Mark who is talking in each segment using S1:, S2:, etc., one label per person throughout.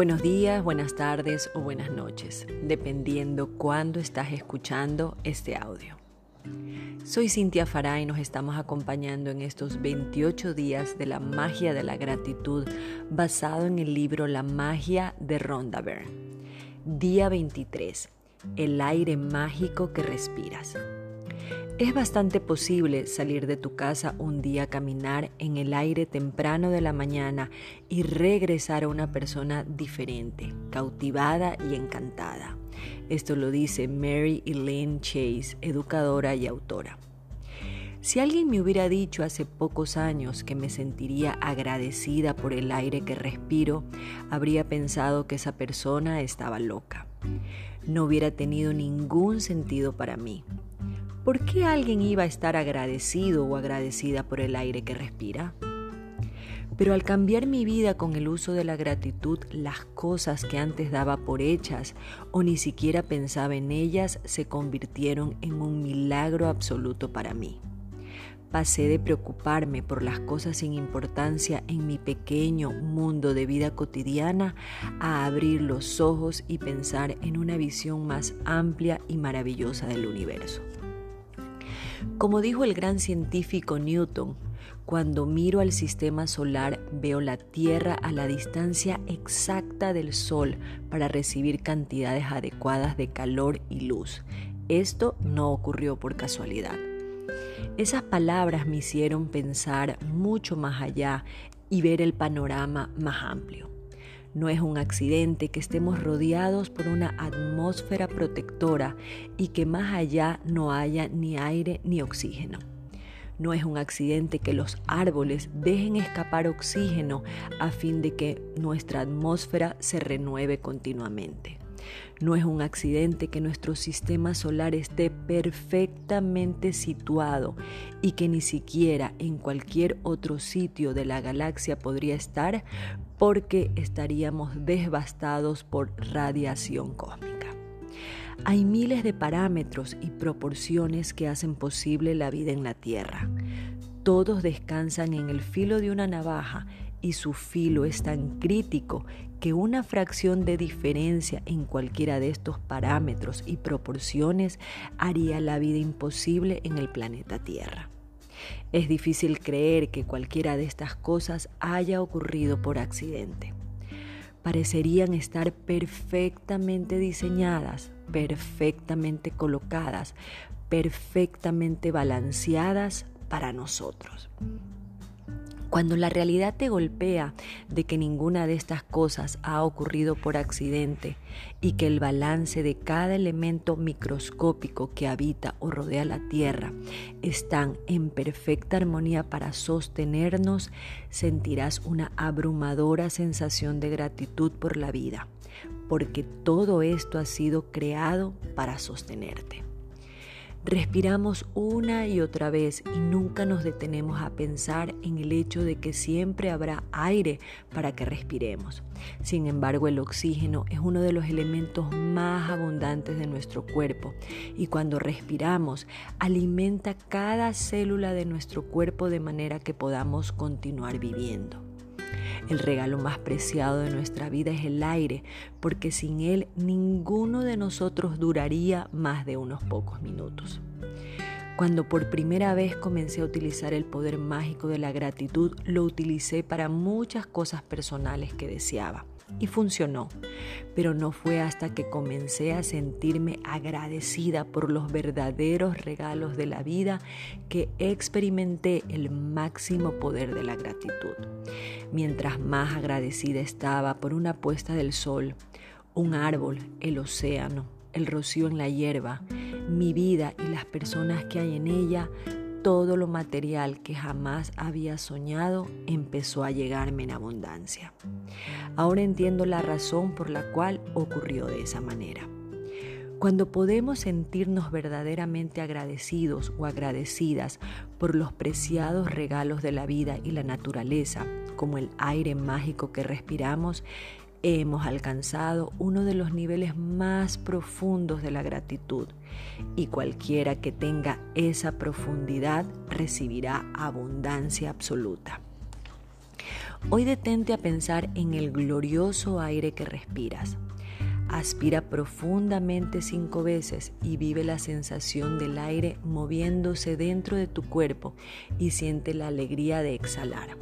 S1: Buenos días, buenas tardes o buenas noches, dependiendo cuándo estás escuchando este audio. Soy Cintia Farah y nos estamos acompañando en estos 28 días de la magia de la gratitud basado en el libro La magia de Rhonda Byrne. Día 23. El aire mágico que respiras. Es bastante posible salir de tu casa un día a caminar en el aire temprano de la mañana y regresar a una persona diferente, cautivada y encantada. Esto lo dice Mary Elaine Chase, educadora y autora. Si alguien me hubiera dicho hace pocos años que me sentiría agradecida por el aire que respiro, habría pensado que esa persona estaba loca. No hubiera tenido ningún sentido para mí. ¿Por qué alguien iba a estar agradecido o agradecida por el aire que respira? Pero al cambiar mi vida con el uso de la gratitud, las cosas que antes daba por hechas o ni siquiera pensaba en ellas se convirtieron en un milagro absoluto para mí. Pasé de preocuparme por las cosas sin importancia en mi pequeño mundo de vida cotidiana a abrir los ojos y pensar en una visión más amplia y maravillosa del universo. Como dijo el gran científico Newton, cuando miro al sistema solar veo la Tierra a la distancia exacta del Sol para recibir cantidades adecuadas de calor y luz. Esto no ocurrió por casualidad. Esas palabras me hicieron pensar mucho más allá y ver el panorama más amplio. No es un accidente que estemos rodeados por una atmósfera protectora y que más allá no haya ni aire ni oxígeno. No es un accidente que los árboles dejen escapar oxígeno a fin de que nuestra atmósfera se renueve continuamente. No es un accidente que nuestro sistema solar esté perfectamente situado y que ni siquiera en cualquier otro sitio de la galaxia podría estar porque estaríamos devastados por radiación cósmica. Hay miles de parámetros y proporciones que hacen posible la vida en la Tierra. Todos descansan en el filo de una navaja y su filo es tan crítico que una fracción de diferencia en cualquiera de estos parámetros y proporciones haría la vida imposible en el planeta Tierra. Es difícil creer que cualquiera de estas cosas haya ocurrido por accidente. Parecerían estar perfectamente diseñadas, perfectamente colocadas, perfectamente balanceadas para nosotros. Cuando la realidad te golpea de que ninguna de estas cosas ha ocurrido por accidente y que el balance de cada elemento microscópico que habita o rodea la Tierra están en perfecta armonía para sostenernos, sentirás una abrumadora sensación de gratitud por la vida, porque todo esto ha sido creado para sostenerte. Respiramos una y otra vez y nunca nos detenemos a pensar en el hecho de que siempre habrá aire para que respiremos. Sin embargo, el oxígeno es uno de los elementos más abundantes de nuestro cuerpo y cuando respiramos alimenta cada célula de nuestro cuerpo de manera que podamos continuar viviendo. El regalo más preciado de nuestra vida es el aire, porque sin él ninguno de nosotros duraría más de unos pocos minutos. Cuando por primera vez comencé a utilizar el poder mágico de la gratitud, lo utilicé para muchas cosas personales que deseaba y funcionó. Pero no fue hasta que comencé a sentirme agradecida por los verdaderos regalos de la vida que experimenté el máximo poder de la gratitud. Mientras más agradecida estaba por una puesta del sol, un árbol, el océano, el rocío en la hierba, mi vida y las personas que hay en ella, todo lo material que jamás había soñado empezó a llegarme en abundancia. Ahora entiendo la razón por la cual ocurrió de esa manera. Cuando podemos sentirnos verdaderamente agradecidos o agradecidas por los preciados regalos de la vida y la naturaleza, como el aire mágico que respiramos, hemos alcanzado uno de los niveles más profundos de la gratitud y cualquiera que tenga esa profundidad recibirá abundancia absoluta. Hoy detente a pensar en el glorioso aire que respiras. Aspira profundamente cinco veces y vive la sensación del aire moviéndose dentro de tu cuerpo y siente la alegría de exhalar.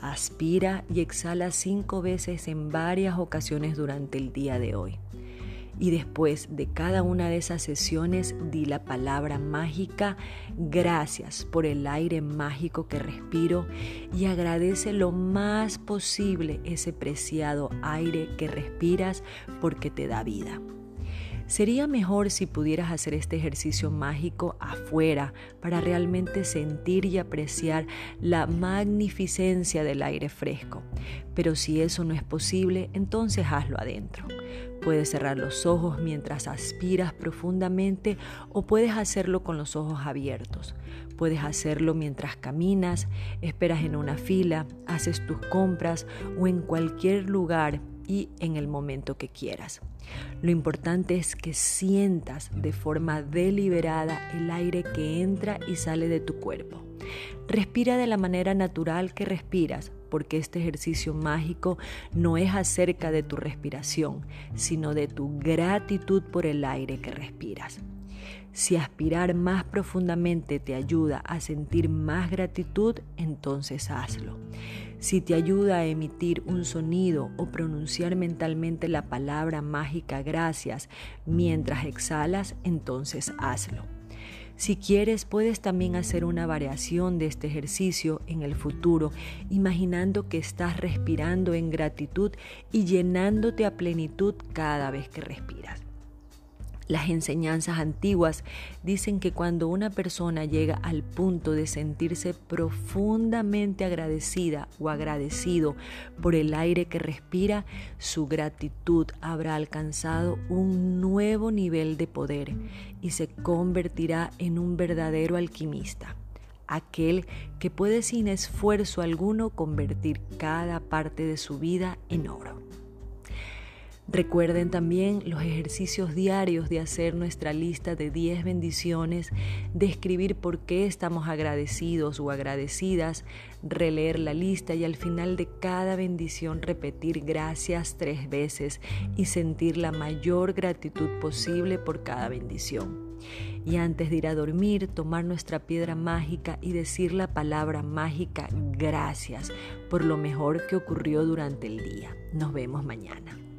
S1: Aspira y exhala cinco veces en varias ocasiones durante el día de hoy. Y después de cada una de esas sesiones di la palabra mágica, gracias por el aire mágico que respiro y agradece lo más posible ese preciado aire que respiras porque te da vida. Sería mejor si pudieras hacer este ejercicio mágico afuera para realmente sentir y apreciar la magnificencia del aire fresco. Pero si eso no es posible, entonces hazlo adentro. Puedes cerrar los ojos mientras aspiras profundamente o puedes hacerlo con los ojos abiertos. Puedes hacerlo mientras caminas, esperas en una fila, haces tus compras o en cualquier lugar y en el momento que quieras. Lo importante es que sientas de forma deliberada el aire que entra y sale de tu cuerpo. Respira de la manera natural que respiras, porque este ejercicio mágico no es acerca de tu respiración, sino de tu gratitud por el aire que respiras. Si aspirar más profundamente te ayuda a sentir más gratitud, entonces hazlo. Si te ayuda a emitir un sonido o pronunciar mentalmente la palabra mágica gracias mientras exhalas, entonces hazlo. Si quieres, puedes también hacer una variación de este ejercicio en el futuro, imaginando que estás respirando en gratitud y llenándote a plenitud cada vez que respiras. Las enseñanzas antiguas dicen que cuando una persona llega al punto de sentirse profundamente agradecida o agradecido por el aire que respira, su gratitud habrá alcanzado un nuevo nivel de poder y se convertirá en un verdadero alquimista aquel que puede sin esfuerzo alguno convertir cada parte de su vida en oro. Recuerden también los ejercicios diarios de hacer nuestra lista de 10 bendiciones, de escribir por qué estamos agradecidos o agradecidas, releer la lista y al final de cada bendición repetir gracias tres veces y sentir la mayor gratitud posible por cada bendición. Y antes de ir a dormir, tomar nuestra piedra mágica y decir la palabra mágica gracias por lo mejor que ocurrió durante el día. Nos vemos mañana.